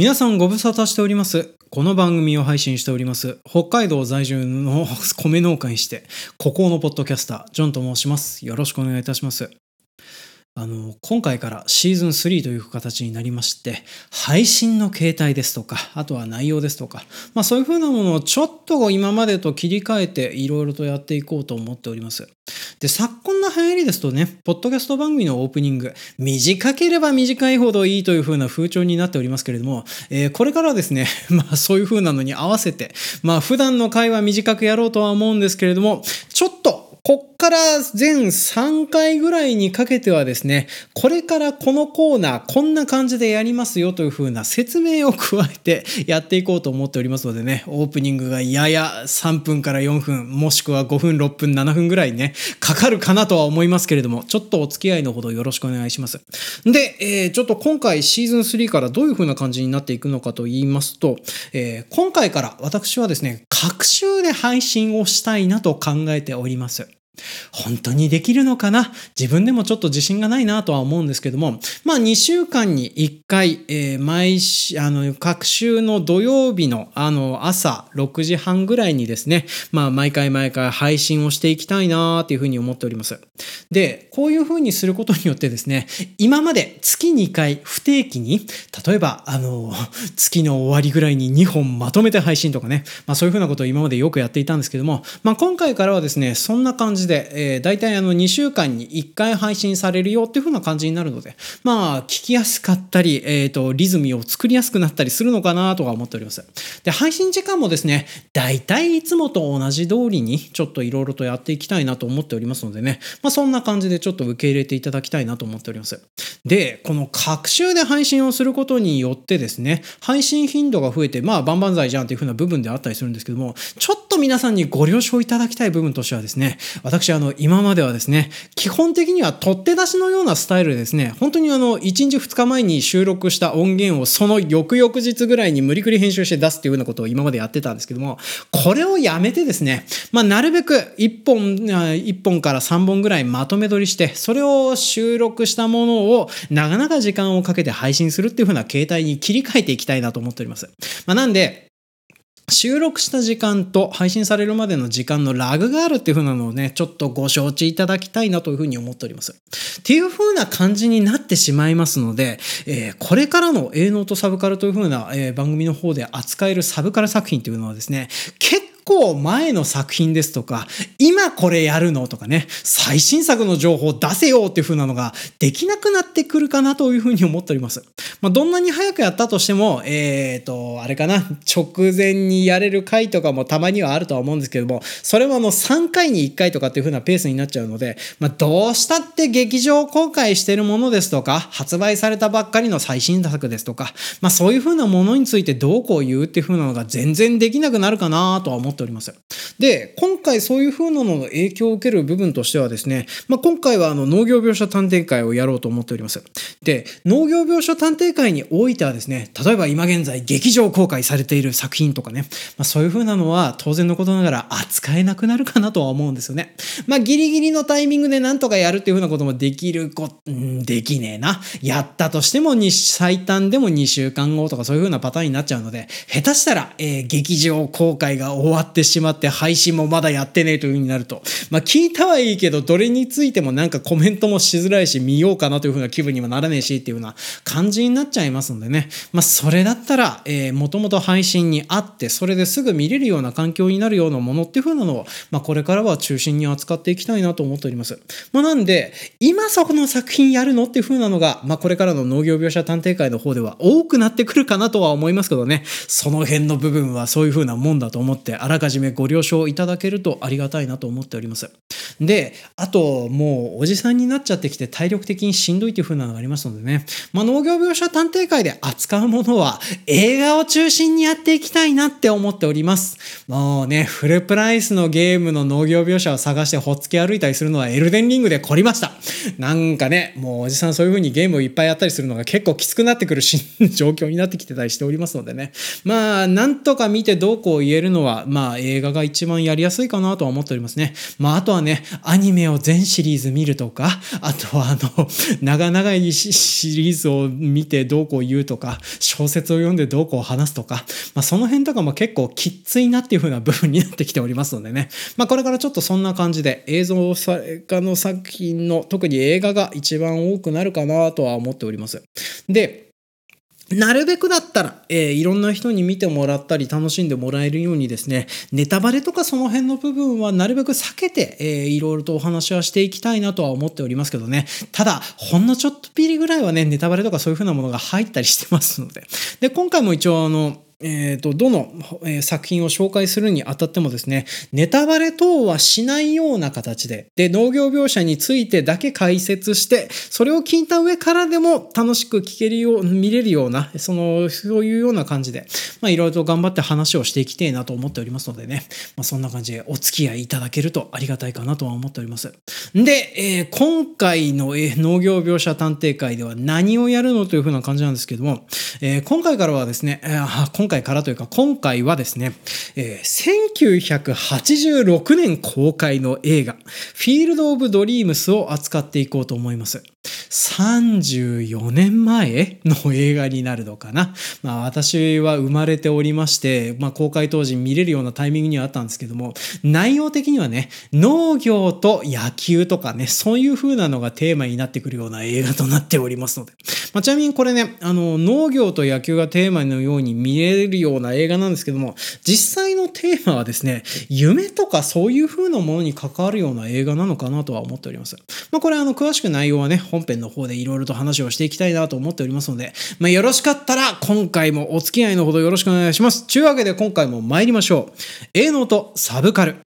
皆さんご無沙汰しております。この番組を配信しております。北海道在住の 米農家にして、孤高のポッドキャスター、ジョンと申します。よろしくお願いいたします。あの、今回からシーズン3という形になりまして、配信の形態ですとか、あとは内容ですとか、まあそういうふうなものをちょっと今までと切り替えていろいろとやっていこうと思っております。で、昨今の流行りですとね、ポッドキャスト番組のオープニング、短ければ短いほどいいという風な風潮になっておりますけれども、えーこれからはですね、まあそういう風なのに合わせて、まあ普段の会話短くやろうとは思うんですけれども、ちょっとこっから全3回ぐらいにかけてはですね、これからこのコーナーこんな感じでやりますよという風な説明を加えて やっていこうと思っておりますのでね、オープニングがやや3分から4分、もしくは5分、6分、7分ぐらいね、かかるかなとは思いますけれども、ちょっとお付き合いのほどよろしくお願いします。で、えーちょっと今回シーズン3からどういう風な感じになっていくのかと言いますと、えー今回から私はですね、各週で配信をしたいなと考えております。本当にできるのかな？自分でもちょっと自信がないなとは思うんですけども、まあ2週間に1回、えー毎週、あの、各週の土曜日のあの朝6時半ぐらいにですね、まあ毎回毎回配信をしていきたいなっていうふうに思っております。で、こういうふうにすることによってですね、今まで月2回不定期に、例えば、あの、月の終わりぐらいに2本まとめて配信とかね、まあそういうふうなことを今までよくやっていたんですけども、まあ今回からはですね、そんな感じで、でえー、大体あの2週間に1回配信されるよっていうふうな感じになるので、まあ聞きやすかったり、えっ、と、リズムを作りやすくなったりするのかなとは思っております。で、配信時間もですね、大体いつもと同じ通りにちょっといろいろとやっていきたいなと思っておりますのでね、まあそんな感じでちょっと受け入れていただきたいなと思っております。で、この各週で配信をすることによってですね、配信頻度が増えて、まあ、バンバン剤じゃんっていう風な部分であったりするんですけども、ちょっと皆さんにご了承いただきたい部分としてはですね、私あの、今まではですね、基本的には取って出しのようなスタイルですね、本当にあの、1日2日前に収録した音源をその翌々日ぐらいに無理くり編集して出すっていうようなことを今までやってたんですけども、これをやめてですね、まあ、なるべく1本、1本から3本ぐらいまとめ撮りして、それを収録したものを長々時間をかけて配信するっていう風な形態に切り替えていきたいなと思っております。まあ、なんで、収録した時間と配信されるまでの時間のラグがあるっていう風なのをね、ちょっとご承知いただきたいなという風に思っております。っていう風な感じになってしまいますので、えーこれからの営農とサブカルという風な、えー番組の方で扱えるサブカル作品というのはですね、結構前の作品ですとか、今これやるのとかね、最新作の情報出せよっていう風なのができなくなってくるかなという風に思っております。まあ、どんなに早くやったとしても、えっ、と、あれかな、直前にやれる回とかもたまにはあるとは思うんですけども、それはあの3回に1回とかっていう風なペースになっちゃうので、まあ、どうしたって劇場公開してるものですとか、発売されたばっかりの最新作ですとか、まあ、そういう風なものについてどうこう言うっていう風なのが全然できなくなるかなとは思ってております。で、今回そういう風なのの影響を受ける部分としてはですね、まあ、今回はあの農業描写探偵会をやろうと思っております。で、農業描写探偵会においてはですね、例えば今現在劇場公開されている作品とかね、まあ、そういう風なのは当然のことながら扱えなくなるかなとは思うんですよね。まあ、ギリギリのタイミングでなんとかやるっていう風なこともできるこ、うんできねえな。やったとしても最短でも2週間後とかそういう風なパターンになっちゃうので、下手したら、えー劇場公開が終わってしまって配信もまだやってねえという風になると、まあ、聞いたはいいけど、どれについてもなんかコメントもしづらいし、見ようかなという風な気分にもならねえしっていう風な感じになっちゃいますのでね。まあ、それだったら、えー、もともと配信にあって、それですぐ見れるような環境になるようなものっていう風なのを、まあ、これからは中心に扱っていきたいなと思っております。まあ、なんで、今そこの作品やるのっていう風なのが、まあ、これからの農業描写探偵会の方では多くなってくるかなとは思いますけどね。その辺の部分はそういう風なもんだと思って、らかじめご了承いただけるとありがたいなと思っております。で、あと、もう、おじさんになっちゃってきて体力的にしんどいっていう風なのがありますのでね。まあ、農業描写探偵会で扱うものは、映画を中心にやっていきたいなって思っております。もうね、フルプライスのゲームの農業描写を探してほっつき歩いたりするのはエルデンリングで凝りました。なんかね、もうおじさんそういう風にゲームをいっぱいやったりするのが結構きつくなってくるし 状況になってきてたりしておりますのでね。まあ、なんとか見てどうこう言えるのは、まあまあ映画が一番やりやすいかなとは思っておりますね。まああとはね、アニメを全シリーズ見るとか、あとはあの、長々いシリーズを見てどうこう言うとか、小説を読んでどうこう話すとか、まあその辺とかも結構きっついなっていう風な部分になってきておりますのでね。まあこれからちょっとそんな感じで映像家の作品の特に映画が一番多くなるかなとは思っております。で、なるべくだったら、えー、いろんな人に見てもらったり楽しんでもらえるようにですね、ネタバレとかその辺の部分はなるべく避けて、えー、いろいろとお話はしていきたいなとは思っておりますけどね。ただ、ほんのちょっとピリぐらいはね、ネタバレとかそういう風なものが入ったりしてますので。で、今回も一応あの、えーと、どの、え、作品を紹介するにあたってもですね、ネタバレ等はしないような形で、で、農業描写についてだけ解説して、それを聞いた上からでも楽しく聞けるよう、見れるような、その、そういうような感じで、まあ、いろいろと頑張って話をしていきたいなと思っておりますのでね、まあ、そんな感じでお付き合いいただけるとありがたいかなとは思っております。で、えー、今回の、えー、農業描写探偵会では何をやるのというふうな感じなんですけども、えー、今回からはですね、えー、回からというか、今回はですね、えー、1986年公開の映画、フィールド・オブ・ドリームスを扱っていこうと思います。34年前の映画になるのかな？まあ私は生まれておりまして、まあ公開当時見れるようなタイミングにはあったんですけども、内容的にはね、農業と野球とかね、そういう風なのがテーマになってくるような映画となっておりますので。まあ、ちなみにこれね、あの、農業と野球がテーマのように見れるような映画なんですけども、実際のテーマはですね、夢とかそういう風なものに関わるような映画なのかなとは思っております。まあこれあの、詳しく内容はね、本編の方でいろいろと話をしていきたいなと思っておりますので、まあ、よろしかったら今回もお付き合いのほどよろしくお願いします。というわけで今回も参りましょう。A の音サブカル。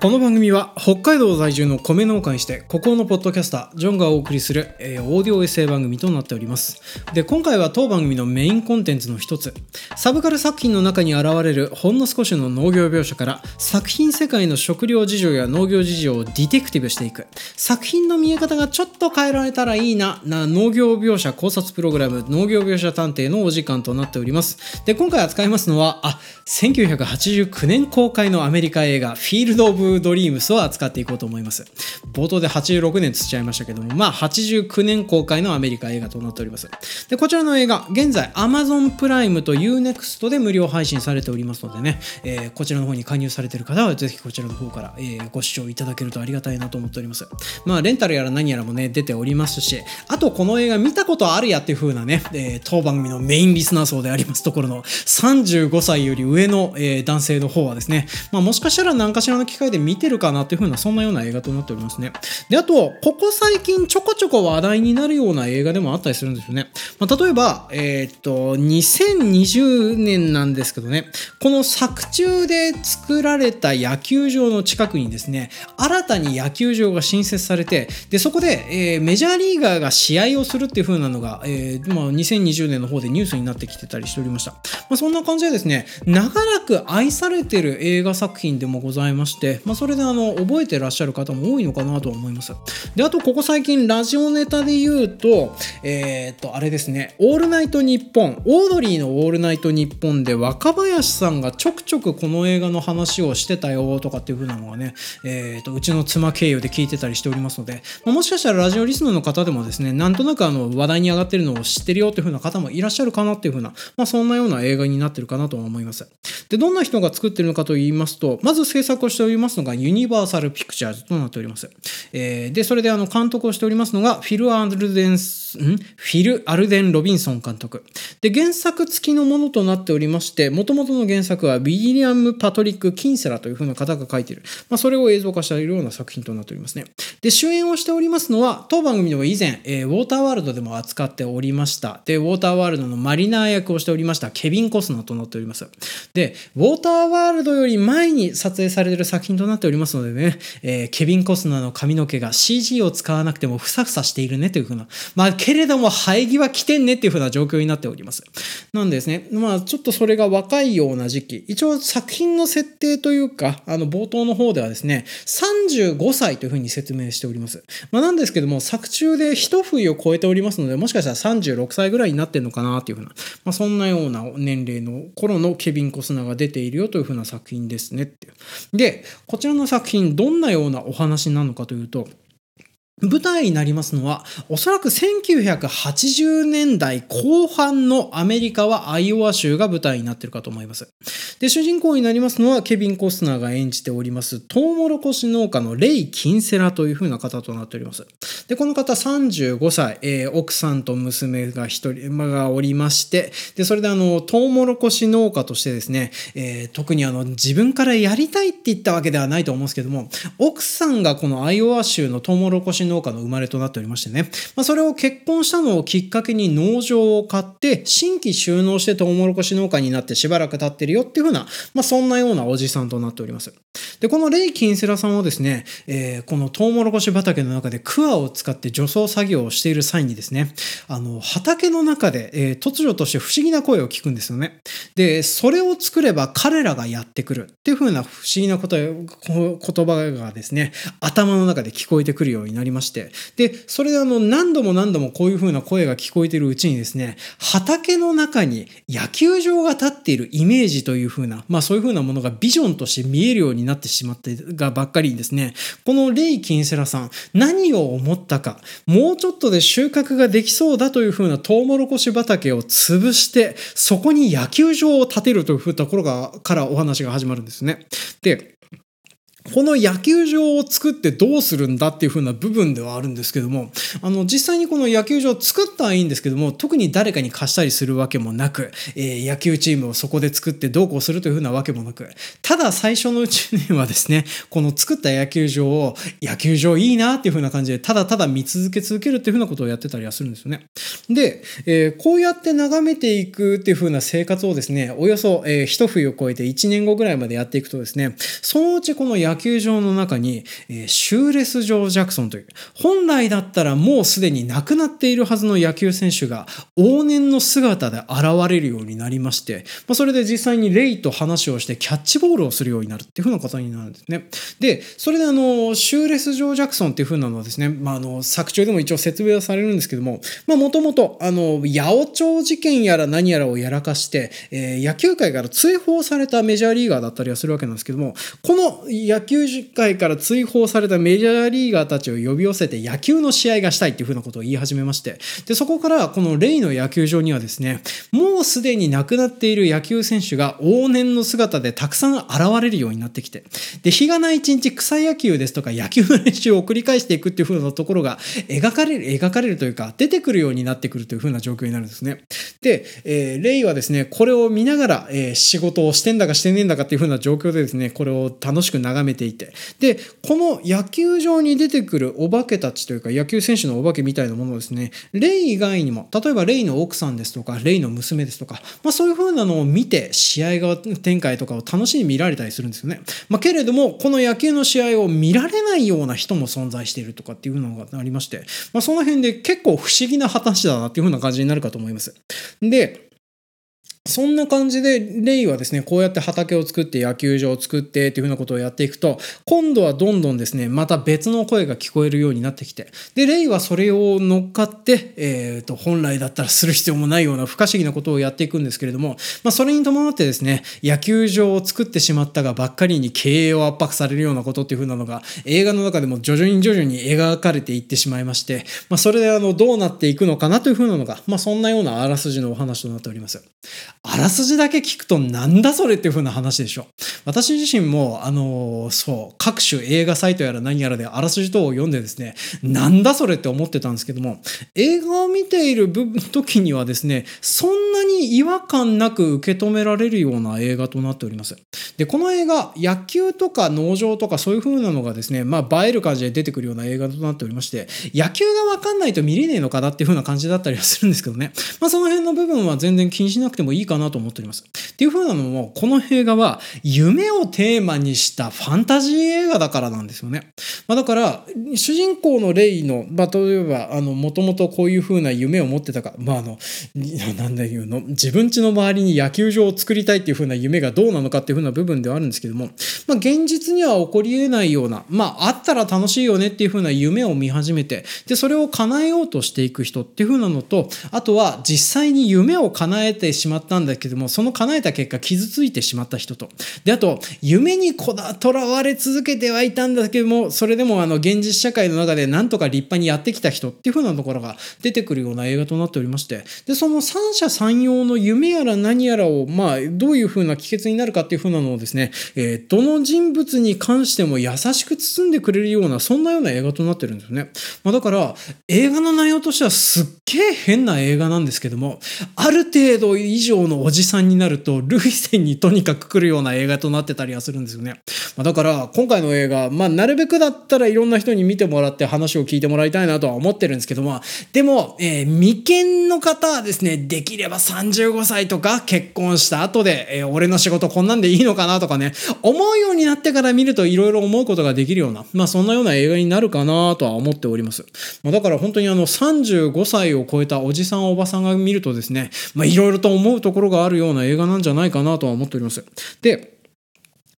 この番組は北海道在住の米農家にして孤高のポッドキャスタージョンがお送りする、えー、オーディオエッセイ番組となっております。で今回は当番組のメインコンテンツの一つサブカル作品の中に現れるほんの少しの農業描写から作品世界の食料事情や農業事情をディテクティブしていく。作品の見え方がちょっと変えられたらいいなな農業描写考察プログラム農業描写探偵のお時間となっております。で今回扱いますのはあ1989年公開のアメリカ映画フィールド・オブドリームスを扱っていこうと思います。冒頭で86年つっちゃいましたけども、まあ89年公開のアメリカ映画となっております。で、こちらの映画、現在 Amazon プライムと Unext で無料配信されておりますのでね、えー、こちらの方に加入されている方はぜひこちらの方から、えー、ご視聴いただけるとありがたいなと思っております。まあレンタルやら何やらもね、出ておりますし、あとこの映画見たことあるやっていう風なね、えー、当番組のメインリスナー層でありますところの35歳より上の、えー、男性の方はですね、まあもしかしたら何かしらの機会で見てるかなっていう風なそんなような映画となっておりますね。で、あと、ここ最近ちょこちょこ話題になるような映画でもあったりするんですよね。まあ、例えば、えー、っと、2020年なんですけどね、この作中で作られた野球場の近くにですね、新たに野球場が新設されて、で、そこで、えー、メジャーリーガーが試合をするっていう風なのが、えー、まあ、2020年の方でニュースになってきてたりしておりました。まあ、そんな感じでですね、長らく愛されてる映画作品でもございまして、まあ、それであの、覚えてらっしゃる方も多いのかなと思います。で、あと、ここ最近、ラジオネタで言うと、えー、っと、あれですね、オールナイトニッポン、オードリーのオールナイトニッポンで若林さんがちょくちょくこの映画の話をしてたよとかっていう風なのがね、えー、っと、うちの妻経由で聞いてたりしておりますので、まあ、もしかしたらラジオリスナーの方でもですね、なんとなくあの、話題に上がってるのを知ってるよっていう風な方もいらっしゃるかなっていう風な、まあ、そんなような映画になってるかなと思います。で、どんな人が作ってるのかと言いますと、まず制作をしておりますのがユニバーサルピクチャーズとなっております。えー、で、それであの監督をしておりますのが、フィル・アルデンス、ん？フィル・アルデン・ロビンソン監督。で、原作付きのものとなっておりまして、もともとの原作はビリアム・パトリック・キンセラという風な方が書いている。まあ、それを映像化したような作品となっておりますね。で、主演をしておりますのは、当番組でも以前、えー、ウォーターワールドでも扱っておりました。で、ウォーターワールドのマリナー役をしておりましたケビン・コスナーとなっております。で、ウォーターワールドより前に撮影されている作品となっておりますのでね、えー、ケビン・コスナーの髪の毛が CG を使わなくてもふさふさしているねというふうな、まあ、けれども生え際来てんねっていうふうな状況になっております。なんですね、まあ、ちょっとそれが若いような時期、一応作品の設定というか、あの、冒頭の方ではですね、35歳というふうに説明しております。まあ、なんですけども、作中で一冬を超えておりますので、もしかしたら36歳ぐらいになってるのかなっていうふうな、まあ、そんなような年齢の頃のケビン・コスナーが出ているよというふうな作品ですねっていう。で、こちらの作品、どんなようなお話なのかというと、舞台になりますのは、おそらく1980年代後半のアメリカはアイオワ州が舞台になっているかと思います。で、主人公になりますのは、ケビン・コスナーが演じております、トウモロコシ農家のレイ・キンセラという風な方となっております。で、この方35歳、えー、奥さんと娘が一人、まがおりまして、で、それであの、トウモロコシ農家としてですね、えー、特にあの、自分からやりたいって言ったわけではないと思うんですけども、奥さんがこのアイオワ州のトウモロコシ農家の生まれとなっておりましてね、まあ、それを結婚したのをきっかけに農場を買って、新規収納してトウモロコシ農家になってしばらく経ってるよっていうふうな、まあ、そんなようなおじさんとなっております。で、このレイ・キンセラさんはですね、えー、このトウモロコシ畑の中でクワを使って除草作業をしている際にですね、あの、畑の中で、えー、突如として不思議な声を聞くんですよね。で、それを作れば彼らがやってくるっていう風な不思議なこと言葉がですね、頭の中で聞こえてくるようになりままして、で、それであの、何度も何度もこういう風な声が聞こえているうちにですね、畑の中に野球場が立っているイメージという風な、まあそういう風なものがビジョンとして見えるようになってしまってがばっかりにですね、このレイ・キンセラさん、何を思ったか、もうちょっとで収穫ができそうだという風なトウモロコシ畑を潰して、そこに野球場を建てるというところが、からお話が始まるんですね。で、この野球場を作ってどうするんだっていう風な部分ではあるんですけども、あの、実際にこの野球場を作ったらいいんですけども、特に誰かに貸したりするわけもなく、えー、野球チームをそこで作ってどうこうするという風なわけもなく、ただ最初のうちにはですね、この作った野球場を、野球場いいなっていう風な感じで、ただただ見続け続けるっていう風なことをやってたりはするんですよね。で、えー、こうやって眺めていくっていう風な生活をですね、およそ、えー、一冬を超えて1年後ぐらいまでやっていくとですね、そのうちこの野野球場の中に、えー、シューレス・ジョー・ジャクソンという、本来だったらもうすでに亡くなっているはずの野球選手が往年の姿で現れるようになりまして、まあ、それで実際にレイと話をしてキャッチボールをするようになるっていう風なことになるんですね。で、それであの、シューレス・ジョー・ジャクソンっていう風なのはですね、まあ、あの、作中でも一応説明はされるんですけども、まあ、もともと、あの、八百長事件やら何やらをやらかして、えー、野球界から追放されたメジャーリーガーだったりはするわけなんですけども、この野球界から追放されたメジャーリーガーたちを呼び寄せて野球の試合がしたいっていうふうなことを言い始めまして、で、そこからこのレイの野球場にはですね、もうすでに亡くなっている野球選手が往年の姿でたくさん現れるようになってきて、で、日がない一日草野球ですとか野球の練習を繰り返していくっていうふうなところが描かれる、描かれるというか、出てくるようになってくるというふうな状況になるんですね。で、えー、レイはですね、これを見ながら、えー、仕事をしてんだかしてねえんだかっていうふうな状況でですね、これを楽しく眺めていて、で、この野球場に出てくるお化けたちというか野球選手のお化けみたいなものをですね、レイ以外にも、例えばレイの奥さんですとか、レイの娘ですとか、まあそういう風なのを見て試合が展開とかを楽しみに見られたりするんですよね。まあけれども、この野球の試合を見られないような人も存在しているとかっていうのがありまして、まあその辺で結構不思議な話だなっていう風な感じになるかと思います。で、そんな感じで、レイはですね、こうやって畑を作って野球場を作ってっていうふうなことをやっていくと、今度はどんどんですね、また別の声が聞こえるようになってきて、で、レイはそれを乗っかって、えっ、ー、と、本来だったらする必要もないような不可思議なことをやっていくんですけれども、まあ、それに伴ってですね、野球場を作ってしまったがばっかりに経営を圧迫されるようなことっていうふうなのが、映画の中でも徐々に徐々に描かれていってしまいまして、まあ、それであの、どうなっていくのかなというふうなのが、まあ、そんなようなあらすじのお話となっております。あらすじだけ聞くとなんだそれっていう風な話でしょ。私自身も、あの、そう、各種映画サイトやら何やらであらすじ等を読んでですね、なんだそれって思ってたんですけども、映画を見ている時にはですね、そんなに違和感なく受け止められるような映画となっております。で、この映画、野球とか農場とかそういう風なのがですね、まあ映える感じで出てくるような映画となっておりまして、野球がわかんないと見れねえのかなっていう風な感じだったりはするんですけどね。まあその辺の部分は全然気にしなくてもいいかなと思っております。っていう風なのも、この映画は夢をテーマにしたファンタジー映画だからなんですよね。まあだから、主人公のレイの、まあ例えば、あの、もともとこういう風な夢を持ってたか、まああの、なんだ言うの、自分家の周りに野球場を作りたいっていう風な夢がどうなのかっていう風な部分ではあるんですけども、まあ現実には起こり得ないような、まああったら楽しいよねっていう風な夢を見始めて、で、それを叶えようとしていく人っていう風なのと、あとは実際に夢を叶えてしまったんだけども、その叶えた結果傷ついてしまった人と。で、あと、夢にこだ、囚われ続けてはいたんだけども、それでもあの、現実社会の中でなんとか立派にやってきた人っていう風なところが出てくるような映画となっておりまして、で、その三者三様の夢やら何やらを、まあ、どういう風な帰結になるかっていう風なのをですね、えー、どの人物に関しても優しく包んでくれるような、そんなような映画となってるんですよね。まあ、だから、映画の内容としてはすっげえ変な映画なんですけども、ある程度以上ののおじさんになると、類線にとにかく来るような映画となってたりはするんですよね。まあ、だから、今回の映画、まあ、なるべくだったらいろんな人に見てもらって話を聞いてもらいたいなとは思ってるんですけども、でも、えー、未見の方はですね、できれば35歳とか結婚した後で、えー、俺の仕事こんなんでいいのかなとかね、思うようになってから見るといろいろ思うことができるような、まあ、そんなような映画になるかなとは思っております。まあ、だから本当にあの、35歳を超えたおじさんおばさんが見るとですね、まあ、いろいろと思うところがあるような映画なんじゃないかなとは思っております。で、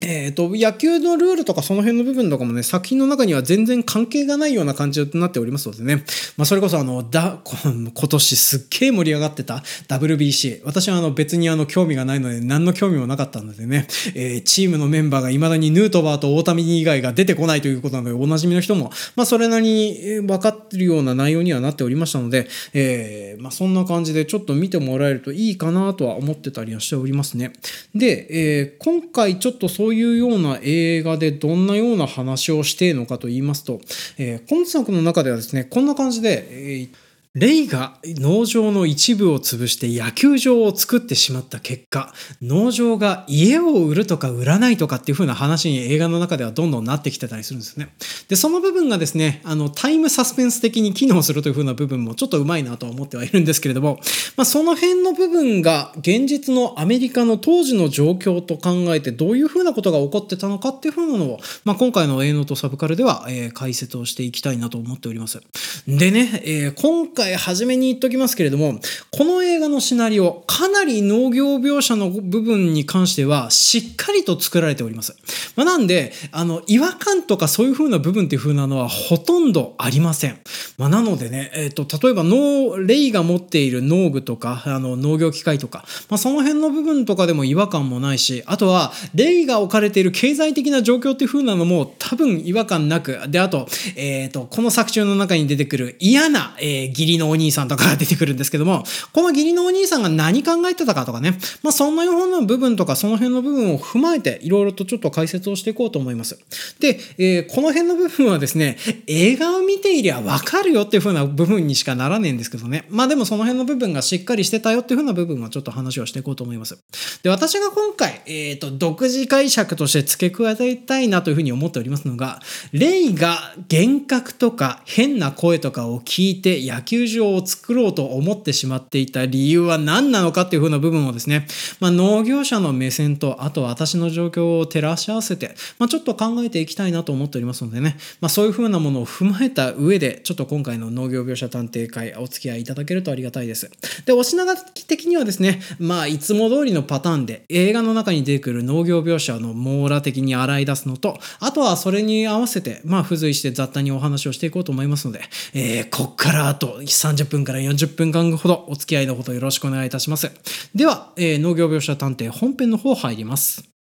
えっ、ー、と、野球のルールとかその辺の部分とかもね、作品の中には全然関係がないような感じとなっておりますのでね。まあ、それこそあの、だ、今年すっげえ盛り上がってた WBC。私はあの、別にあの、興味がないので、何の興味もなかったのでね、えー、チームのメンバーが未だにヌートバーと大谷以外が出てこないということなので、おなじみの人も、まあ、それなりに分かってるような内容にはなっておりましたので、えー、まあ、そんな感じでちょっと見てもらえるといいかなとは思ってたりはしておりますね。で、えー、今回ちょっとそうういうような映画でどんなような話をしているのかと言いますと、えー、今作の中ではですね、こんな感じで、えーレイが農場の一部を潰して野球場を作ってしまった結果、農場が家を売るとか売らないとかっていう風な話に映画の中ではどんどんなってきてたりするんですよね。で、その部分がですね、あの、タイムサスペンス的に機能するという風な部分もちょっとうまいなとは思ってはいるんですけれども、まあ、その辺の部分が現実のアメリカの当時の状況と考えてどういう風なことが起こってたのかっていう風なのを、まあ、今回の映画とサブカルでは、えー、解説をしていきたいなと思っております。でね、えー、今回回初めに言っときますけれども、この映画のシナリオ、かなり農業描写の部分に関しては、しっかりと作られております。まあ、なんで、あの、違和感とかそういう風な部分っていう風なのはほとんどありません。まあ、なのでね、えっ、ー、と、例えば農、レイが持っている農具とか、あの、農業機械とか、まあ、その辺の部分とかでも違和感もないし、あとは、レイが置かれている経済的な状況っていう風なのも多分違和感なく、で、あと、えっ、ー、と、この作中の中に出てくる嫌な、えー、義理義のお兄さんとかが出てくるんですけども、この義理のお兄さんが何考えてたかとかね、まあそんなような部分とかその辺の部分を踏まえていろいろとちょっと解説をしていこうと思います。で、えー、この辺の部分はですね、映画を見ていりゃわかるよっていう風な部分にしかならねえんですけどね。まあでもその辺の部分がしっかりしてたよっていう風な部分はちょっと話をしていこうと思います。で、私が今回、えっ、ー、と、独自解釈として付け加えたいなという風に思っておりますのが、レイが幻覚とか変な声とかを聞いて野球場を作ろうと思ってしまっていた理由は何なのかっていう風な部分をですね、まあ、農業者の目線と、あと私の状況を照らし合わせて、まあ、ちょっと考えていきたいなと思っておりますのでね、まあ、そういう風なものを踏まえた上で、ちょっと今回の農業描写探偵会お付き合いいただけるとありがたいです。で、お品書き的にはですね、まあ、いつも通りのパターンで、映画の中に出てくる農業描写の網羅的に洗い出すのと、あとはそれに合わせて、まあ、付随して雑多にお話をしていこうと思いますので、えー、こっからあと30分から40分間ほどお付き合いのほどよろしくお願いいたします。では、えー、農業描写探偵本編の方入ります。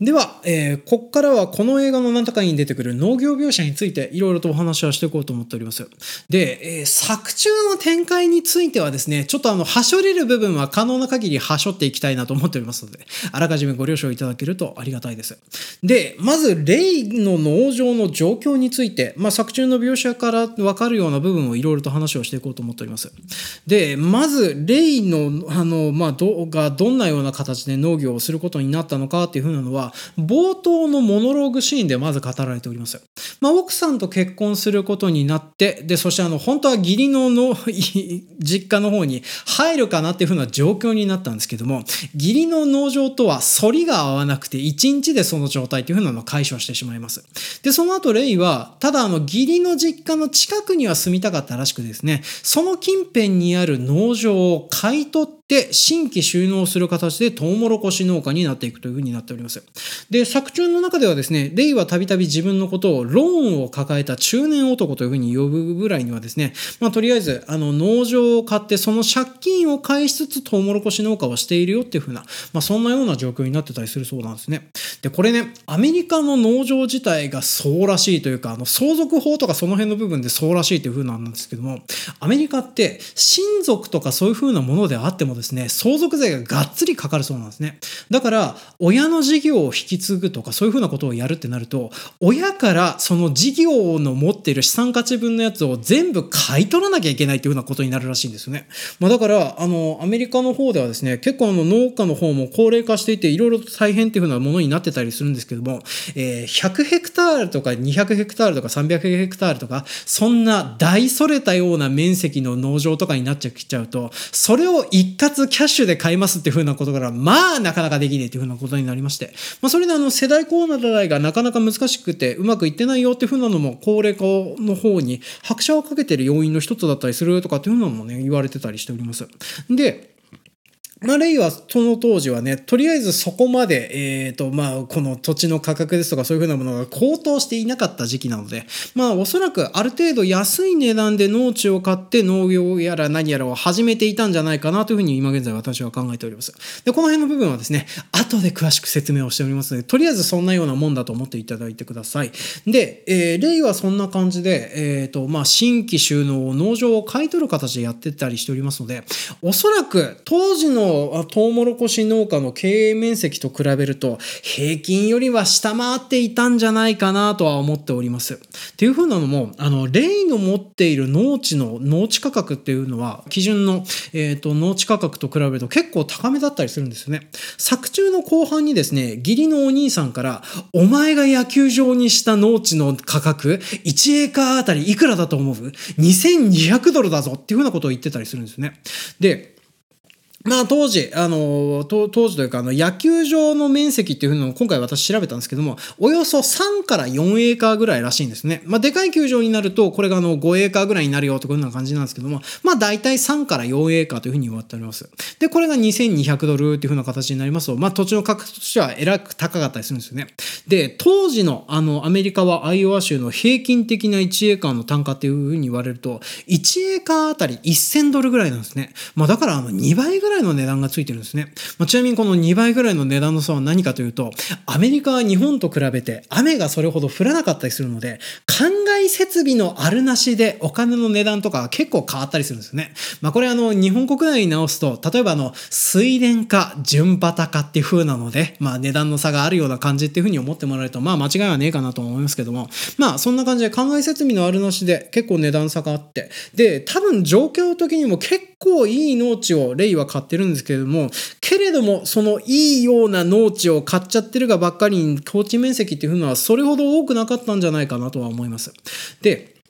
では、えー、こっからはこの映画の何とかに出てくる農業描写についていろいろとお話はしていこうと思っております。で、えー、作中の展開についてはですね、ちょっとあの、はしょれる部分は可能な限りはしょっていきたいなと思っておりますので、あらかじめご了承いただけるとありがたいです。で、まず、レイの農場の状況について、まあ、作中の描写からわかるような部分をいろいろと話をしていこうと思っております。で、まず、レイの、あの、まあ、ど、がどんなような形で農業をすることになったのかっていうふうなのは、冒頭のモノローグシーンでまず語られております。まあ、奥さんと結婚することになって、で、そしてあの、本当は義理のの 実家の方に入るかなっていうふうな状況になったんですけども、義理の農場とは反りが合わなくて、1日でその状態っていうふうなのを解消してしまいます。で、その後、レイは、ただあの、義理の実家の近くには住みたかったらしくですね、その近辺にある農場を買い取って、で、新規収納する形でトウモロコシ農家になっていくというふうになっております。で、作中の中ではですね、レイはたびたび自分のことをローンを抱えた中年男というふうに呼ぶぐらいにはですね、まあとりあえず、あの、農場を買ってその借金を返しつつトウモロコシ農家をしているよっていうふうな、まあそんなような状況になってたりするそうなんですね。で、これね、アメリカの農場自体がそうらしいというか、あの、相続法とかその辺の部分でそうらしいというふうなんですけども、アメリカって親族とかそういうふうなものであってもですね、相続税ががっつりかかるそうなんですね。だから、親の事業を引き継ぐとかそういうふうなことをやるってなると、親からその事業の持っている資産価値分のやつを全部買い取らなきゃいけないっていうふうなことになるらしいんですよね。まあだから、あの、アメリカの方ではですね、結構あの農家の方も高齢化していて、いろいろと大変っていうふうなものになってたりするんですけども、えー、100ヘクタールとか200ヘクタールとか300ヘクタールとか、そんな大それたような面積の農場とかになっちゃうと、それを一括キャッシュで買いますっていう風なことから、まあなかなかできねえっていうふうなことになりまして、まあそれであの世代交代がなかなか難しくてうまくいってないよっていうふうなのも高齢化の方に拍車をかけてる要因の一つだったりするとかっていうのもね、言われてたりしております。で、まあ、レイはその当時はね、とりあえずそこまで、えっ、ー、と、まあ、この土地の価格ですとかそういうふうなものが高騰していなかった時期なので、まあ、おそらくある程度安い値段で農地を買って農業やら何やらを始めていたんじゃないかなというふうに今現在私は考えております。で、この辺の部分はですね、後で詳しく説明をしておりますので、とりあえずそんなようなもんだと思っていただいてください。で、えー、レイはそんな感じで、えっ、ー、と、まあ、新規収納を農場を買い取る形でやってたりしておりますので、おそらく当時のトウモロコシ農家の経営面積と比べると平均よりは下回っていたんじゃないかなとは思っております。っていうふうなのも、あの、レイの持っている農地の農地価格っていうのは基準の、えーと、農地価格と比べると結構高めだったりするんですよね。作中の後半にですね、義理のお兄さんから、お前が野球場にした農地の価格、1エーカーあたりいくらだと思う ?2200 ドルだぞっていうふうなことを言ってたりするんですね。で、まあ当時、あの、当時というか、あの、野球場の面積っていうのを今回私調べたんですけども、およそ3から4エーカーぐらいらしいんですね。まあでかい球場になると、これがあの5エーカーぐらいになるよというような感じなんですけども、まあ大体3から4エーカーというふうに言われております。で、これが2200ドルっていうふうな形になりますと、まあ土地の価格としてはえらく高かったりするんですよね。で、当時のあの、アメリカはアイオワ州の平均的な1エーカーの単価っていうふうに言われると、1エーカーあたり1000ドルぐらいなんですね。まあだからあの2倍ぐらいぐらいの値段がついてるんですね。まあ、ちなみにこの2倍ぐらいの値段の差は何かというと、アメリカは日本と比べて雨がそれほど降らなかったりするので、灌漑設備のあるなしでお金の値段とか結構変わったりするんですよね。まあこれあの日本国内に直すと、例えばあの水田か純畑かっていう風なので、まあ値段の差があるような感じっていう風に思ってもらえると、まあ間違いはねえかなと思いますけども、まあそんな感じで灌漑設備のあるなしで結構値段差があって、で、多分状況的にも結構いい農地をレイは買ってるんですけれども、けれども、そのいいような農地を買っちゃってるがばっかりに、高地面積っていうのはそれほど多くなかったんじゃないかなとは思います。で、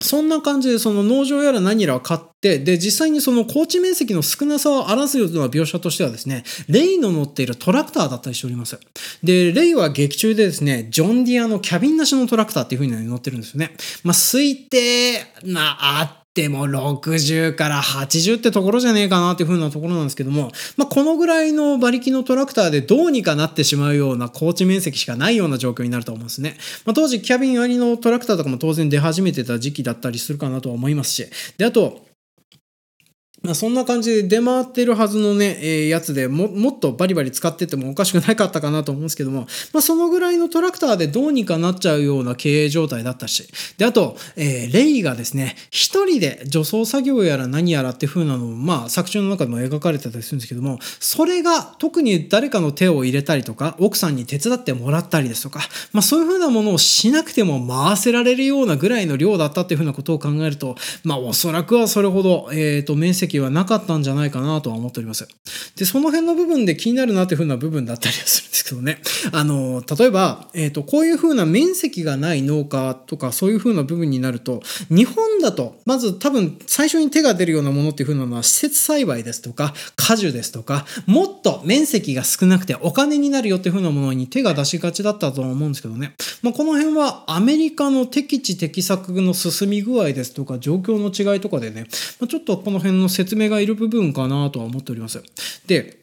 そんな感じでその農場やら何やら買って、で、実際にその高地面積の少なさを表すような描写としてはですね、レイの乗っているトラクターだったりしております。で、レイは劇中でですね、ジョンディアのキャビンなしのトラクターっていう風に乗ってるんですよね。まあ、推定、な、あでも60から80ってところじゃねえかなっていう風なところなんですけども、まあ、このぐらいの馬力のトラクターでどうにかなってしまうような高地面積しかないような状況になると思うんですね。まあ、当時キャビンありのトラクターとかも当然出始めてた時期だったりするかなとは思いますし、で、あと、まあ、そんな感じで出回ってるはずのね、えー、やつでも、もっとバリバリ使っててもおかしくなかったかなと思うんですけども、まあ、そのぐらいのトラクターでどうにかなっちゃうような経営状態だったし、で、あと、えー、レイがですね、一人で除草作業やら何やらっていう風なのも、まあ、作中の中でも描かれてたりするんですけども、それが特に誰かの手を入れたりとか、奥さんに手伝ってもらったりですとか、まあ、そういう風なものをしなくても回せられるようなぐらいの量だったっていう風なことを考えると、まあ、おそらくはそれほど、えっ、ー、と、面積はなかったんじゃないかなとは思っております。で、その辺の部分で気になるなっていう風な部分だったりはするんですけどね。あの、例えば、えっ、ー、と、こういう風な面積がない農家とか、そういう風な部分になると、日本だと、まず多分最初に手が出るようなものっていう風なのは、施設栽培ですとか、果樹ですとか、もっと面積が少なくてお金になるよっていう風なものに手が出しがちだったと思うんですけどね。まあ、この辺はアメリカの適地適作の進み具合ですとか、状況の違いとかでね、まあ、ちょっとこの辺の説明がいる部分かなとは思っております。で、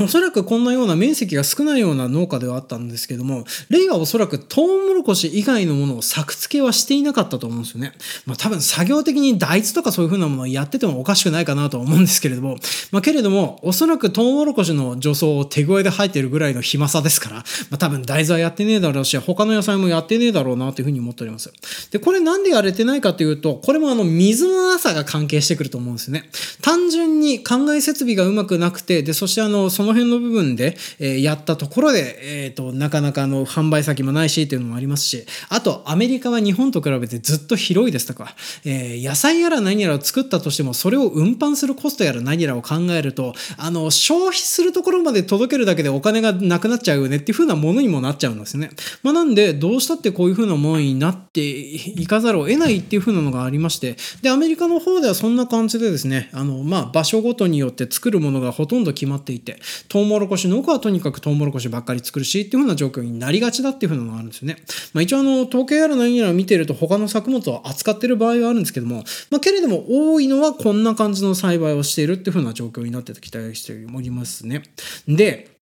おそらくこんなような面積が少ないような農家ではあったんですけども、レイはおそらくトウモロコシ以外のものを作付けはしていなかったと思うんですよね。まあ多分作業的に大豆とかそういう風なものをやっててもおかしくないかなと思うんですけれども、まあけれども、おそらくトウモロコシの除草を手声で入ってるぐらいの暇さですから、まあ多分大豆はやってねえだろうし、他の野菜もやってねえだろうなという風に思っております。で、これなんでやれてないかというと、これもあの水のなさが関係してくると思うんですよね。単純に灌漑設備がうまくなくて、で、そしてあの、そのの辺の部分でえー、やったところで、えっ、ー、と、なかなかの販売先もないしっていうのもありますし、あと、アメリカは日本と比べてずっと広いですとか、えー、野菜やら何やらを作ったとしても、それを運搬するコストやら何やらを考えると、あの、消費するところまで届けるだけでお金がなくなっちゃうよねっていう風なものにもなっちゃうんですね。まあ、なんで、どうしたってこういう風なものになっていかざるを得ないっていう風なのがありまして、で、アメリカの方ではそんな感じでですね、あの、まあ、場所ごとによって作るものがほとんど決まっていて、トウモロコシの農はとにかくトウモロコシばっかり作るしっていうふうな状況になりがちだっていうふうなのがあるんですよね。まあ、一応あの統計やら何やら見てると他の作物を扱ってる場合はあるんですけども、まあ、けれども多いのはこんな感じの栽培をしているっていうふうな状況になってきたりしておりますね。で、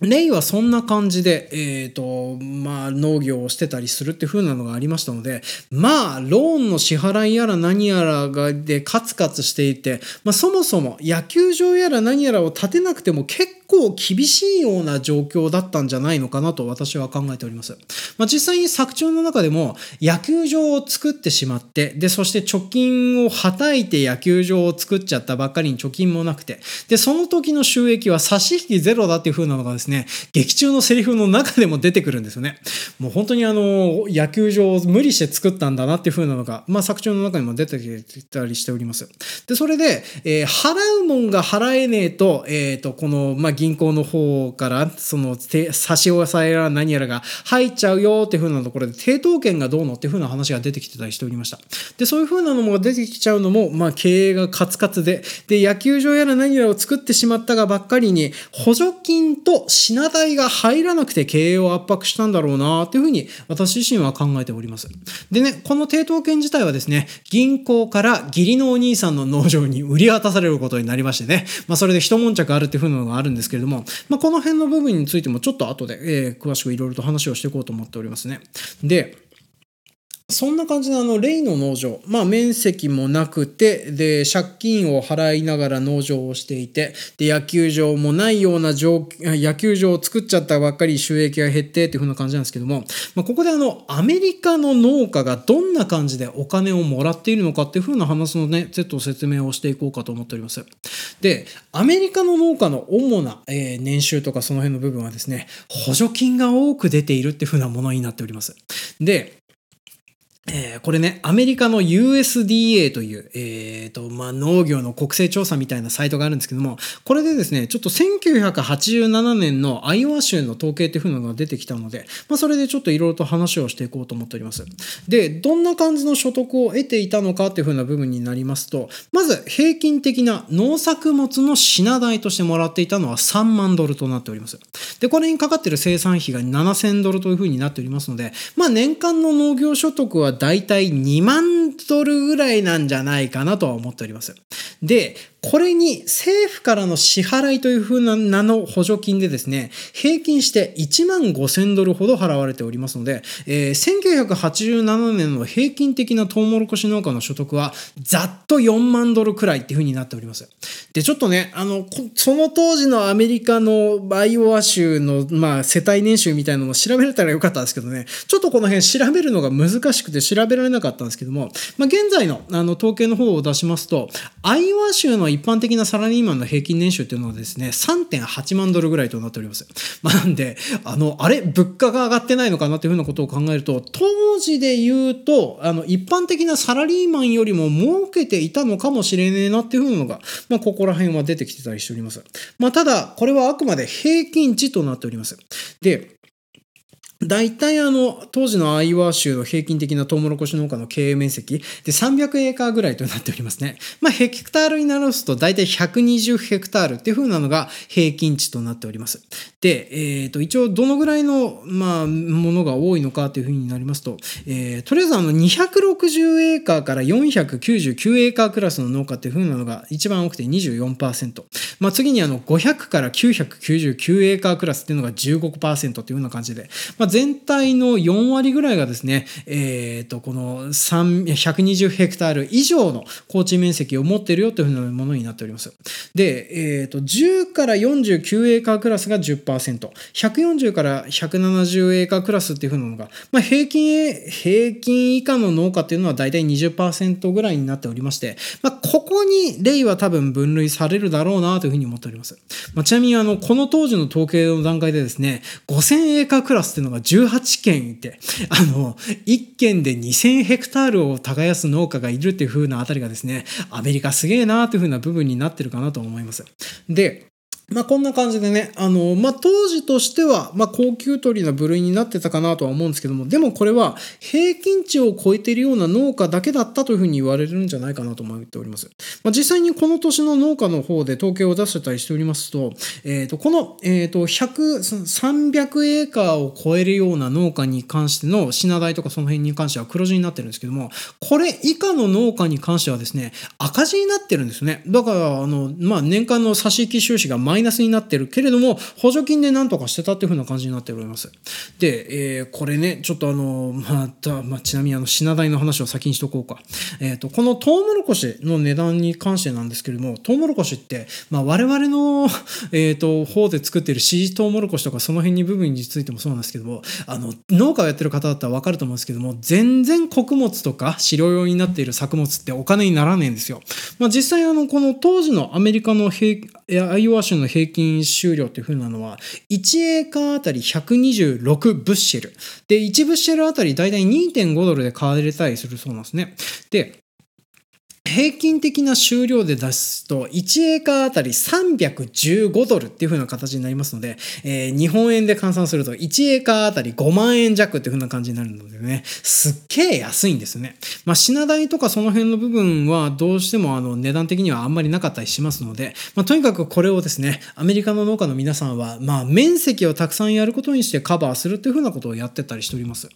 レイはそんな感じで、えっ、ー、と、まあ、農業をしてたりするって風なのがありましたので、まあ、ローンの支払いやら何やらがでカツカツしていて、まあ、そもそも野球場やら何やらを建てなくても結構厳しいような状況だったんじゃないのかなと私は考えております。まあ、実際に作中の中でも野球場を作ってしまって、で、そして貯金をはたいて野球場を作っちゃったばっかりに貯金もなくて、で、その時の収益は差し引きゼロだっていう風なのがですね、劇中のセリフの中でも出てくるんですよね。もう本当にあの、野球場を無理して作ったんだなっていう風なのが、まあ作中の中にも出てきたりしております。で、それで、えー、払うもんが払えねえと、え、ー、と、この、まあ銀行の方から、その、差し押さえやら何やらが入っちゃうよっていう風なところで、抵当権がどうのっていう風な話が出てきてたりしておりました。で、そういう風なのも出てきちゃうのも、まあ経営がカツカツで、で、野球場やら何やらを作ってしまったがばっかりに、補助金と品代が入らなくて経営を圧迫したんだろうなというふうに私自身は考えております。でね、この抵当権自体はですね、銀行から義理のお兄さんの農場に売り渡されることになりましてね、まあそれで一悶着あるっていう風なのがあるんですけれども、まあ、この辺の部分についてもちょっと後で、えー、詳しくいろいろと話をしていこうと思っておりますね。で、そんな感じのあの、レイの農場。まあ、面積もなくて、で、借金を払いながら農場をしていて、で、野球場もないような状野球場を作っちゃったばっかり収益が減ってっていう風な感じなんですけども、まあ、ここであの、アメリカの農家がどんな感じでお金をもらっているのかっていう風な話のね、ちょっと説明をしていこうかと思っております。で、アメリカの農家の主な、えー、年収とかその辺の部分はですね、補助金が多く出ているっていう風なものになっております。で、えー、これね、アメリカの USDA という、えっ、ー、と、まあ、農業の国勢調査みたいなサイトがあるんですけども、これでですね、ちょっと1987年のアイオワ州の統計っていうのが出てきたので、まあ、それでちょっといろいろと話をしていこうと思っております。で、どんな感じの所得を得ていたのかっていう風な部分になりますと、まず平均的な農作物の品代としてもらっていたのは3万ドルとなっております。で、これにかかっている生産費が7000ドルという風になっておりますので、まあ、年間の農業所得は大体2万ドルぐらいなんじゃないかなとは思っております。で、これに政府からの支払いという風な名の補助金でですね、平均して1万5000ドルほど払われておりますので、えー、1987年の平均的なトウモロコシ農家の所得はざっと4万ドルくらいっていう風になっております。で、ちょっとね、あの、その当時のアメリカのバイオワ州の、まあ、世帯年収みたいなのを調べれたらよかったんですけどね、ちょっとこの辺調べるのが難しくて調べられなかったんですけども、まあ、現在のあの統計の方を出しますと、アイオワ州の一般的なサラリーマンの平均年収っていうのはですね、3.8万ドルぐらいとなっております。まあ、なんで、あの、あれ、物価が上がってないのかなというふうなことを考えると、当時で言うと、あの、一般的なサラリーマンよりも儲けていたのかもしれねえなっていうふうなのが、まあ、ここら辺は出てきてたりしております。まあ、ただ、これはあくまで平均値となっております。で、大体あの、当時のアイワー州の平均的なトウモロコシ農家の経営面積で300エーカーぐらいとなっておりますね。まあヘクタールになると大体120ヘクタールっていう風なのが平均値となっております。で、え、ー、と、一応どのぐらいの、まあ、ものが多いのかという風になりますと、えー、とりあえずあの260エーカーから499エーカークラスの農家っていう風なのが一番多くて24%。まあ次にあの500から999エーカークラスっていうのが15%というような感じで、まあ全体の4割ぐらいがですね、え、ー、と、この120ヘクタール以上の高地面積を持っているよというふうなものになっております。で、え、ー、と、10から49エーカークラスが10%、140から170エーカークラスっていうふうなのが、まあ、平均、平均以下の農家っていうのは大体20%ぐらいになっておりまして、まあ、ここに例は多分分類されるだろうなというふうに思っております。まあ、ちなみに、あの、この当時の統計の段階でですね、5000エーカークラスっていうのが18件いて、あの、1県で2000ヘクタールを耕す農家がいるっていう風なあたりがですね、アメリカすげえなーっていうな部分になってるかなと思います。で、まあこんな感じでね、あの、まあ当時としては、まあ高級鳥の部類になってたかなとは思うんですけども、でもこれは平均値を超えているような農家だけだったというふうに言われるんじゃないかなと思っております。まあ実際にこの年の農家の方で統計を出したりしておりますと、えっ、ー、と、この、えっ、ー、と、100、300エーカーを超えるような農家に関しての品代とかその辺に関しては黒字になってるんですけども、これ以下の農家に関してはですね、赤字になってるんですね。だから、あの、まあ年間の差し引き収支がマイイナスになってるけれども、補助金で何とかしてたっていう風な感じになっております。で、えー、これね、ちょっとあの、また、まあ、ちなみにあの、品代の話を先にしとこうか。えっ、ー、と、このトウモロコシの値段に関してなんですけれども、トウモロコシって、まあ、我々の、えっ、ー、と、方で作ってるシートウモロコシとかその辺に部分についてもそうなんですけども、あの、農家をやってる方だったらわかると思うんですけども、全然穀物とか飼料用になっている作物ってお金にならねえんですよ。まあ、実際あの、この当時のアメリカの平、アイオワ州の平均収量というふうなのは、1エーカーあたり126ブッシェル。で、1ブッシェルあたりだいたい2.5ドルで買われたりするそうなんですね。で、平均的な収量で出すと、1エーカーあたり315ドルっていう風な形になりますので、えー、日本円で換算すると、1エーカーあたり5万円弱っていう風な感じになるのでね、すっげえ安いんですね。まあ、品代とかその辺の部分はどうしてもあの値段的にはあんまりなかったりしますので、まあ、とにかくこれをですね、アメリカの農家の皆さんは、まあ、面積をたくさんやることにしてカバーするっていう風なことをやってたりしております。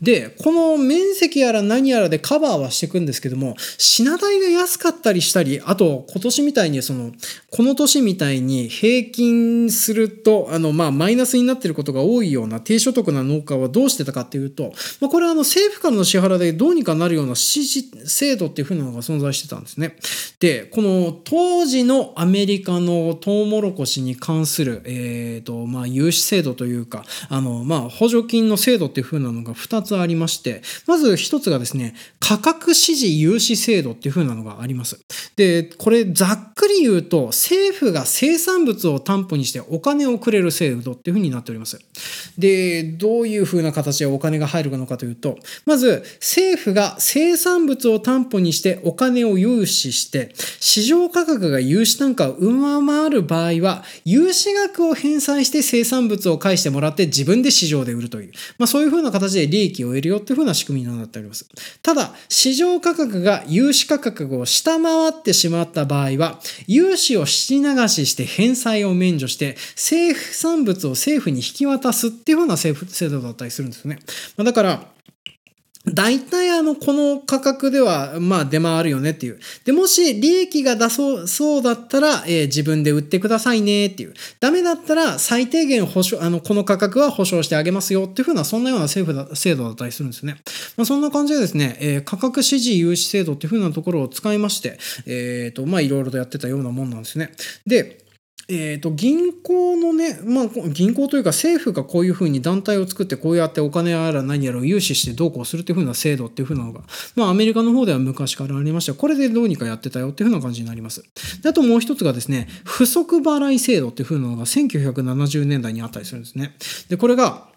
で、この面積やら何やらでカバーはしていくんですけども、品代が安かったりしたり、あと今年みたいにその、この年みたいに平均すると、あの、まあ、マイナスになってることが多いような低所得な農家はどうしてたかっていうと、まあ、これはあの政府からの支払いでどうにかなるような支持制度っていうふうなのが存在してたんですね。で、この当時のアメリカのトウモロコシに関する、えっ、ー、と、まあ、融資制度というか、あの、まあ、補助金の制度っていうふうなのが2つありまして、まず1つがですね、価格支持融資制度っていうふうななのがあります。で、これざっくり言うと、政府が生産物を担保にしてお金をくれる制度っていうふうになっております。で、どういうふうな形でお金が入るのかというと、まず政府が生産物を担保にしてお金を融資して、市場価格が融資単価を上回る場合は、融資額を返済して生産物を返してもらって自分で市場で売るという、まあそういうふうな形で利益を得るよっていうふうな仕組みになっております。ただ、市場価格が融資価格を下回ってしまった場合は、融資をし流しして返済を免除して、政府産物を政府に引き渡すっていうふうな制度だったりするんですよね。だから、大体あの、この価格では、まあ出回るよねっていう。で、もし利益が出そう、そうだったら、えー、自分で売ってくださいねっていう。ダメだったら、最低限保証、あの、この価格は保証してあげますよっていうふうな、そんなような政府だ、制度だったりするんですね。まあそんな感じでですね、えー、価格支持融資制度っていうふうなところを使いまして、えっ、ー、と、まあいろいろとやってたようなもんなんですね。で、え、ー、と、銀行のね、まあ、銀行というか政府がこういうふうに団体を作ってこうやってお金やら何やらを融資してどうこうするっていうふうな制度っていうふうなのが、まあ、アメリカの方では昔からありましたこれでどうにかやってたよっていうふうな感じになります。であともう一つがですね、不足払い制度っていうふうなのが1970年代にあったりするんですね。で、これが、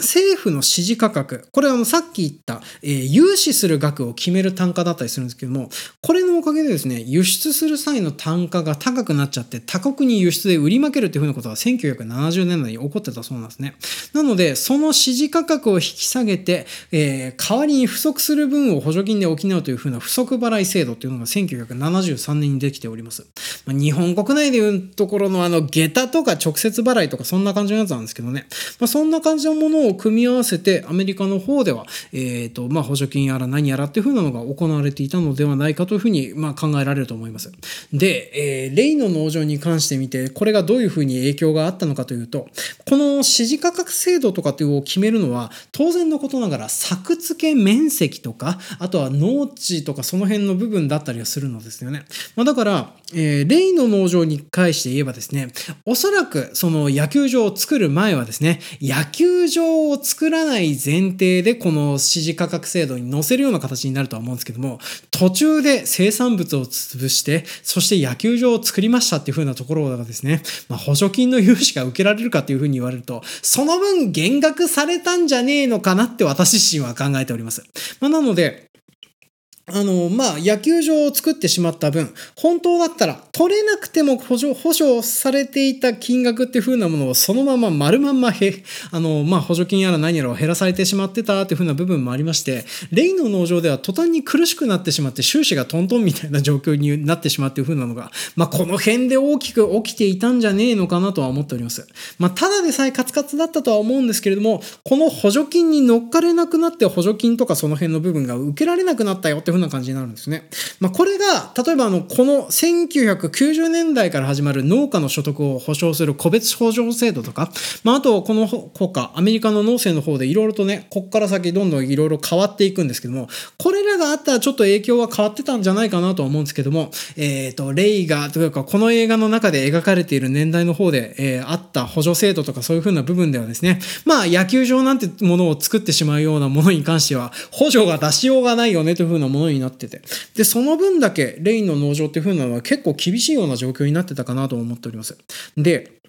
政府の指示価格、これはあのさっき言った、えー、融資する額を決める単価だったりするんですけども、これのおかげでですね、輸出する際の単価が高くなっちゃって、他国に輸出で売り負けるっていうふうなことが1970年代に起こってたそうなんですね。なので、その指示価格を引き下げて、えー、代わりに不足する分を補助金で補うというふうな不足払い制度っていうのが1973年にできております。まあ、日本国内でいうところのあの、下駄とか直接払いとかそんな感じのやつなんですけどね。まあ、そんな感じのものをを組み合わせてアメリカの方では、えーとまあ、補助金やら何やらっていうふうなのが行われていたのではないかというふうに、まあ、考えられると思います。で、えー、レイの農場に関して見てこれがどういうふうに影響があったのかというとこの指示価格制度とかっていうを決めるのは当然のことながら作付け面積とかあとは農地とかその辺の部分だったりはするのですよね。まあ、だから、えー、レイの農場に関して言えばですねおそらくその野球場を作る前はですね野球場を作らない前提でこの支持価格制度に載せるような形になるとは思うんですけども、途中で生産物を潰して、そして野球場を作りましたっていう風なところがですね、まあ、補助金の融資が受けられるかっていう風に言われると、その分減額されたんじゃねえのかなって私自身は考えております。まあ、なので、あの、まあ、野球場を作ってしまった分、本当だったら取れなくても補助、保証されていた金額っていう風なものをそのまま丸まんまへ、あの、まあ、補助金やら何やらを減らされてしまってたっていう風な部分もありまして、レイの農場では途端に苦しくなってしまって収支がトントンみたいな状況になってしまっていう風なのが、まあ、この辺で大きく起きていたんじゃねえのかなとは思っております。まあ、ただでさえカツカツだったとは思うんですけれども、この補助金に乗っかれなくなって補助金とかその辺の部分が受けられなくなったよっていう風な感じになるんですね。まあ、これが、例えばあの、この1990年代から始まる農家の所得を保障する個別補助制度とか、まあ、あと、このほか、アメリカの農政の方でいろいろとね、こっから先どんどんいろいろ変わっていくんですけども、これらがあったらちょっと影響は変わってたんじゃないかなとは思うんですけども、えっ、ー、と、レイが、というか、この映画の中で描かれている年代の方で、えー、あった補助制度とかそういう風な部分ではですね、まあ、野球場なんてものを作ってしまうようなものに関しては、補助が出しようがないよねという風なものにになってて、で、その分だけレインの農場っていう風なのは結構厳しいような状況になってたかなと思っております。で、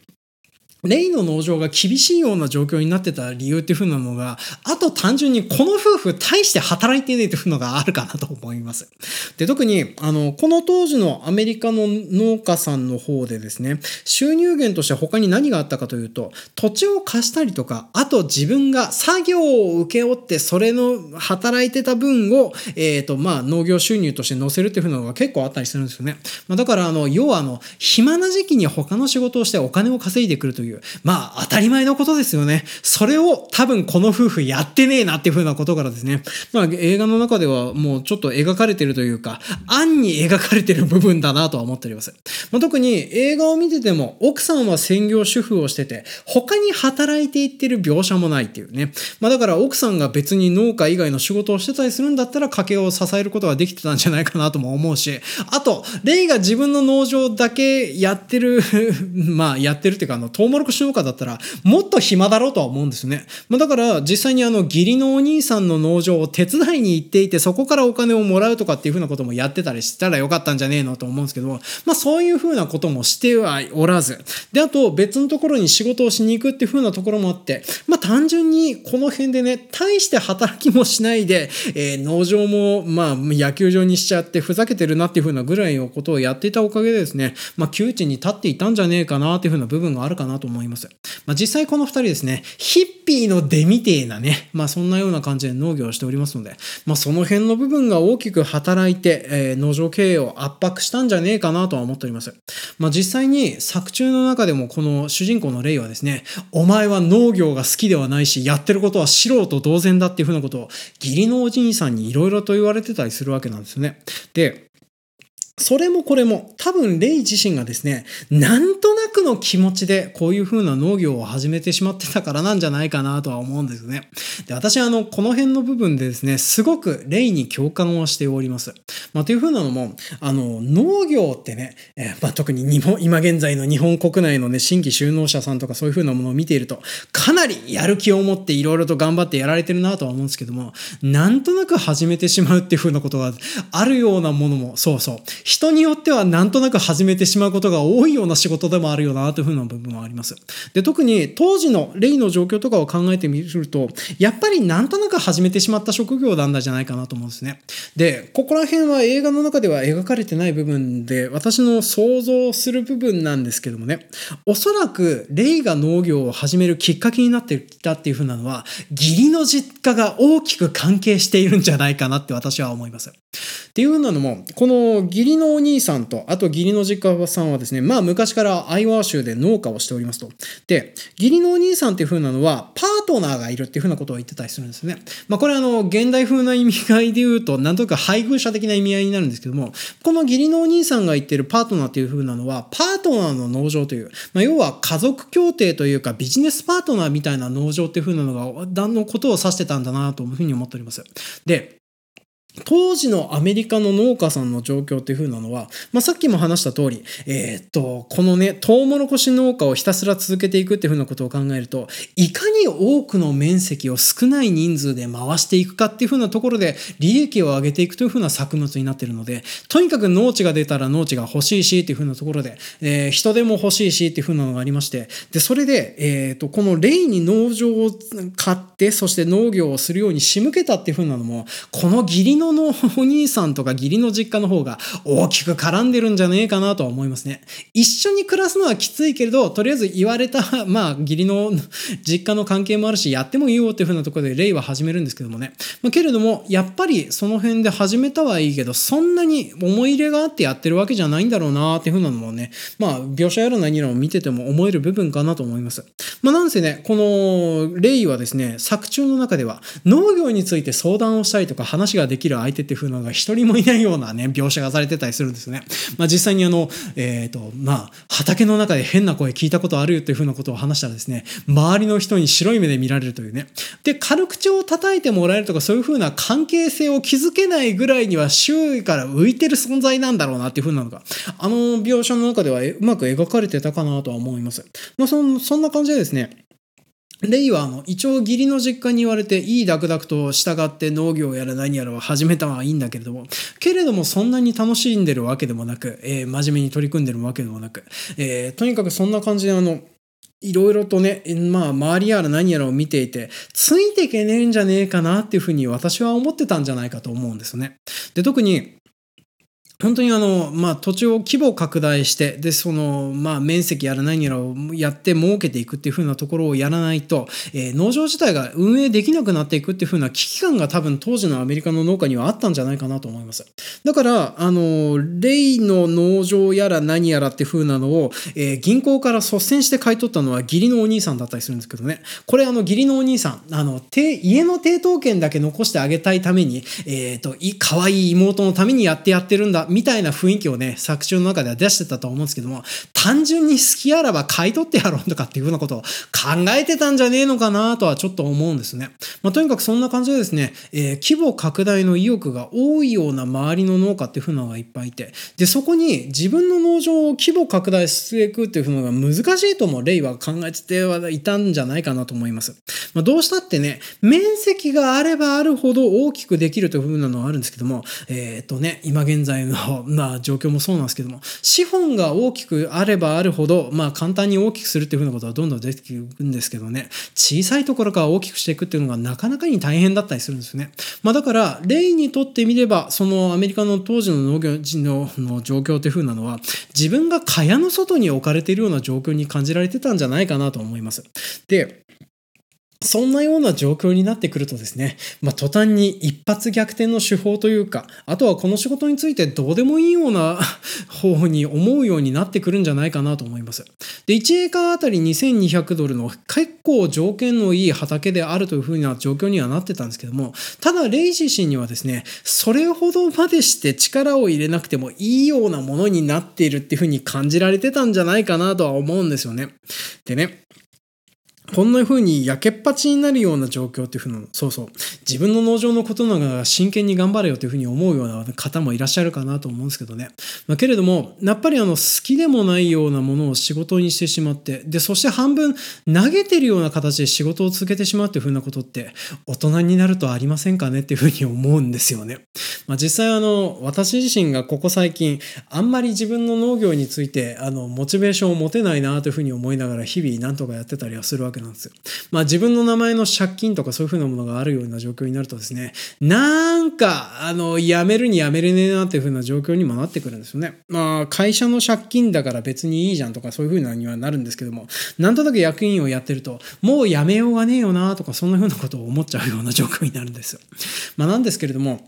レイの農場が厳しいような状況になってた理由っていう風なのが、あと単純にこの夫婦大して働いてねえっていうのがあるかなと思います。で、特に、あの、この当時のアメリカの農家さんの方でですね、収入源として他に何があったかというと、土地を貸したりとか、あと自分が作業を請け負って、それの働いてた分を、えっ、ー、と、まあ、農業収入として載せるっていう風なのが結構あったりするんですよね。まあ、だから、あの、要はあの、暇な時期に他の仕事をしてお金を稼いでくるといういう、まあ当たり前のことですよね。それを多分この夫婦やってねえなっていう風なことからですね、まあ映画の中ではもうちょっと描かれてるというか、暗に描かれてる部分だなとは思っております。まあ、特に映画を見てても、奥さんは専業主婦をしてて、他に働いていってる描写もないっていうね。まあだから奥さんが別に農家以外の仕事をしてたりするんだったら家計を支えることができてたんじゃないかなとも思うし、あと、レイが自分の農場だけやってる まあやってるっていうか、あの、トウモロコシ農家だったら、もっと暇だろうとは思うんですね。まあ、だから、実際にあの、義理のお兄さんの農場を手伝いに行っていて、そこからお金をもらうとかっていうふうなこともやってたりしたらよかったんじゃねえのと思うんですけど、まあ、そういうふうなこともしてはおらず、で、あと、別のところに仕事をしに行くっていうふうなところもあって、まあ、単純にこの辺でね、大して働きもしないで、えー、農場も、まあ、野球場にしちゃってふざけてるなっていうふうなぐらいのことをやっていたおかげでですね、まあ、窮地に立っていたんじゃねえかなっていうふうな部分があるかなと思います。まあ、実際この二人ですね、ヒッピーの出みてえなね、まあそんなような感じで農業をしておりますので、まあその辺の部分が大きく働いて、えー、農場経営を圧迫したんじゃねえかなとは思っております。まあ実際に作中の中でもこの主人公のレイはですね、お前は農業が好きではないし、やってることは素人同然だっていうふうなことを義理のおじいさんにいろいろと言われてたりするわけなんですよね。で、それもこれも多分レイ自身がですね、なんとなくの気持ちでこういう風な農業を始めてしまってたからなんじゃないかなとは思うんですね。で、私はあの、この辺の部分でですね、すごくレイに共感をしております。まあ、という風なのも、あの、農業ってね、えー、まあ、特に日本、今現在の日本国内のね、新規就農者さんとかそういう風なものを見ていると、かなりやる気を持っていろいろと頑張ってやられてるなとは思うんですけども、なんとなく始めてしまうっていう風なことがあるようなものも、そうそう、人によってはなんとなく始めてしまうことが多いような仕事でもあるよなというふうな部分はあります。で、特に当時のレイの状況とかを考えてみると、やっぱりなんとなく始めてしまった職業なんだじゃないかなと思うんですね。で、ここら辺は映画の中では描かれてない部分で、私の想像する部分なんですけどもね、おそらくレイが農業を始めるきっかけになってきたっていうふうなのは、義理の実家が大きく関係しているんじゃないかなって私は思います。っていうふうなのも、この義理のお兄さんと、あと義理の実家さんはですね、まあ昔からアイワー州で農家をしておりますと。で、義理のお兄さんっていう風なのは、パートナーがいるっていう風なことを言ってたりするんですね。まあこれあの、現代風な意味合いで言うと、なんとか配偶者的な意味合いになるんですけども、この義理のお兄さんが言ってるパートナーっていう風なのは、パートナーの農場という、まあ要は家族協定というかビジネスパートナーみたいな農場っていう風なのが、何のことを指してたんだなというふうに思っております。で、当時のアメリカの農家さんの状況っていう風なのは、まあ、さっきも話した通り、えー、っと、このね、トウモロコシ農家をひたすら続けていくっていう風なことを考えると、いかに多くの面積を少ない人数で回していくかっていう風なところで利益を上げていくという風な作物になっているので、とにかく農地が出たら農地が欲しいしっていう風なところで、えー、人手も欲しいしっていう風なのがありまして、で、それで、えー、っと、このレイに農場を買って、そして農業をするように仕向けたっていう風なのも、この義理ののお兄さんとか義理の実家の方が大きく絡んでるんじゃねえかなとは思いますね。一緒に暮らすのはきついけれど、とりあえず言われた、まあ、義理の実家の関係もあるし、やってもいいよっていう風なところでレイは始めるんですけどもね。まあ、けれども、やっぱりその辺で始めたはいいけど、そんなに思い入れがあってやってるわけじゃないんだろうなっていう風なのもね、まあ、描写やら何やらを見てても思える部分かなと思います。まあ、なんせね、このレイはですね、作中の中では農業について相談をしたりとか話ができる相手っていう風なのが一人もいないようなね、描写がされてたりするんですね。まあ実際にあの、えっ、ー、と、まあ、畑の中で変な声聞いたことあるよという風なことを話したらですね、周りの人に白い目で見られるというね。で、軽口を叩いてもらえるとかそういう風な関係性を築けないぐらいには周囲から浮いてる存在なんだろうなっていう風なのが、あの描写の中ではうまく描かれてたかなとは思います。まあそ、そんな感じでですね、レイはあの一応義理の実家に言われていいダクダクと従って農業やら何やらは始めたはいいんだけれどもけれどもそんなに楽しんでるわけでもなく、えー、真面目に取り組んでるわけでもなく、えー、とにかくそんな感じであのいろいろとね、まあ、周りやら何やらを見ていて、ついていけねえんじゃねえかなっていうふうに私は思ってたんじゃないかと思うんですよね。で、特に、本当にあの、まあ、土地を規模拡大して、で、その、まあ、面積やら何やらをやって儲けていくっていう風なところをやらないと、えー、農場自体が運営できなくなっていくっていう風な危機感が多分当時のアメリカの農家にはあったんじゃないかなと思います。だから、あの、レイの農場やら何やらっていう風なのを、えー、銀行から率先して買い取ったのは義理のお兄さんだったりするんですけどね。これあの、義理のお兄さん、あの、家の抵当権だけ残してあげたいために、えっ、ー、と、可愛い妹のためにやってやってるんだ、みたいな雰囲気をね、作中の中では出してたと思うんですけども、単純に好きあらば買い取ってやろうとかっていうふうなことを考えてたんじゃねえのかなとはちょっと思うんですね。まあ、とにかくそんな感じでですね、えー、規模拡大の意欲が多いような周りの農家っていうふうなのがいっぱいいて、で、そこに自分の農場を規模拡大していくっていうふうなのが難しいともレイは考えてはいたんじゃないかなと思います。まあ、どうしたってね、面積があればあるほど大きくできるというふうなのはあるんですけども、えっ、とね、今現在のの、まあ、状況もそうなんですけども、資本が大きくあればあるほど、まあ、簡単に大きくするっていうふうなことはどんどん出てくるんですけどね、小さいところから大きくしていくっていうのがなかなかに大変だったりするんですよね。まあ、だから、例にとってみれば、そのアメリカの当時の農業人のの状況っていうふうなのは、自分が蚊帳の外に置かれているような状況に感じられてたんじゃないかなと思います。で、そんなような状況になってくるとですね、まあ、途端に一発逆転の手法というか、あとはこの仕事についてどうでもいいような 方に思うようになってくるんじゃないかなと思います。で、1エーカーあたり2200ドルの結構条件のいい畑であるというふうな状況にはなってたんですけども、ただレイジ氏にはですね、それほどまでして力を入れなくてもいいようなものになっているっていうふうに感じられてたんじゃないかなとは思うんですよね。でね、こんな風にやけっぱちになるような状況っていう風なそうそう。自分の農場のことながら真剣に頑張れよという風に思うような方もいらっしゃるかなと思うんですけどね、まあ、けれどもやっぱりあの好きでもないようなものを仕事にしてしまってでそして半分投げてるような形で仕事を続けてしまうっていう風なことって大人になるとありませんかねっていう風に思うんですよね、まあ、実際あの私自身がここ最近あんまり自分の農業についてあのモチベーションを持てないなという風に思いながら日々なんとかやってたりはするわけなんですよ。まあ自分の名前の借金とかそういうふうなものがあるような状況になるとですね、なんか、あの、辞めるに辞めれねえなっていうふうな状況にもなってくるんですよね。まあ会社の借金だから別にいいじゃんとかそういうふうなにはなるんですけども、なんとなく役員をやってると、もう辞めようがねえよなとかそんなふうなことを思っちゃうような状況になるんですよ。まあなんですけれども、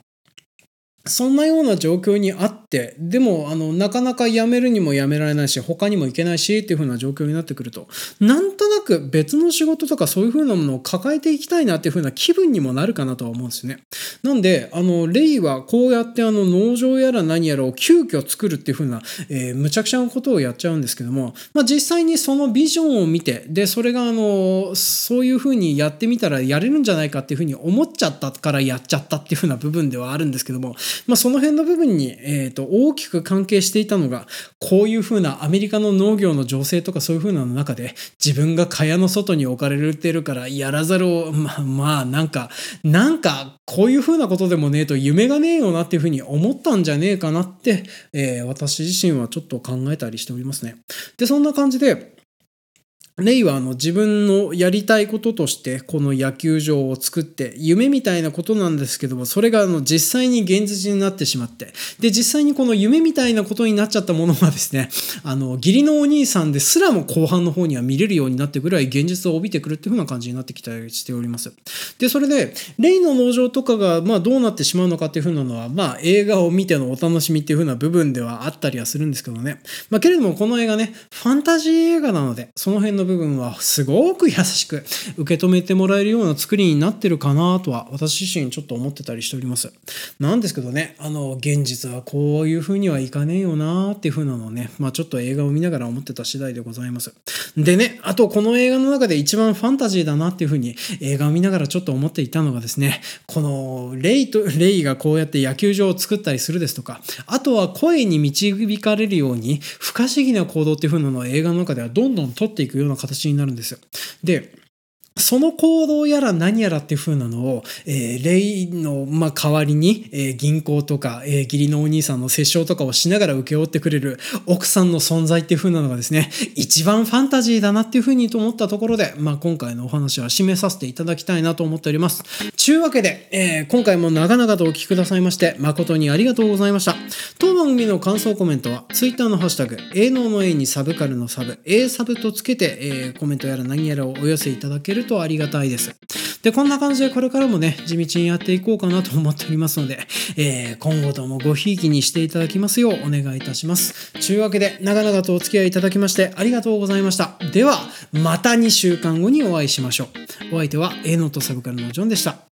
そんなような状況にあって、でも、あの、なかなか辞めるにも辞められないし、他にも行けないし、っていう風な状況になってくると、なんとなく別の仕事とかそういう風なものを抱えていきたいなっていう風な気分にもなるかなとは思うんですね。なんで、あの、レイはこうやってあの、農場やら何やらを急遽作るっていう風な、えー、むちゃくちゃなことをやっちゃうんですけども、まあ実際にそのビジョンを見て、で、それがあの、そういう風にやってみたらやれるんじゃないかっていう風に思っちゃったからやっちゃったっていう風な部分ではあるんですけども、まあ、その辺の部分に、えーと、大きく関係していたのがこういうふうなアメリカの農業の情勢とかそういうふうなの中で自分が蚊帳の外に置かれてるからやらざるをまあまあなんかなんかこういうふうなことでもねえと夢がねえよなっていうふうに思ったんじゃねえかなって、えー、私自身はちょっと考えたりしておりますね。でそんな感じでレイはあの自分のやりたいこととしてこの野球場を作って夢みたいなことなんですけどもそれがあの実際に現実になってしまって。で実際にこの夢みたいなことになっちゃったものがですね あの義理のお兄さんですらも後半の方には見れるようになってぐらい現実を帯びてくるっていう風な感じになってきたりしております。でそれでレイの農場とかがまあどうなってしまうのかっていう風なのはまあ映画を見てのお楽しみっていう風な部分ではあったりはするんですけどね。まあけれどもこの映画ねファンタジー映画なのでその辺のの部分はすごく優しく受け止めてもらえるような作りになってるかなとは私自身ちょっと思ってたりしております。なんですけどね、あの、現実はこういう風にはいかねえよなーっていう風なのをね、まあちょっと映画を見ながら思ってた次第でございます。でね、あとこの映画の中で一番ファンタジーだなっていう風に映画を見ながらちょっと思っていたのがですね、このレイと、レイがこうやって野球場を作ったりするですとか、あとは声に導かれるように不可思議な行動っていう風なのを映画の中ではどんどん取っていくような形になるんですよ。で、その行動やら何やらっていう風なのを、えー、レイの、まあ、代わりに、えー、銀行とか、えー、義理のお兄さんの折衝とかをしながら請け負ってくれる奥さんの存在っていう風なのがですね、一番ファンタジーだなっていう風にと思ったところで、まあ、今回のお話は締めさせていただきたいなと思っております。ちゅうわけで、えー、今回も長々とお聞きくださいまして、誠にありがとうございました。当番組の感想コメントは、Twitter のハッシュタグ、営農の A にサブカルのサブ、A サブとつけて、えー、コメントやら何やらをお寄せいただけるるとありがたいです。で、こんな感じでこれからもね、地道にやっていこうかなと思っておりますので、えー、今後ともごひいきにしていただきますようお願いいたします。というわけで、長々とお付き合いいただきましてありがとうございました。では、また2週間後にお会いしましょう。お相手は、えのとサブカルのジョンでした。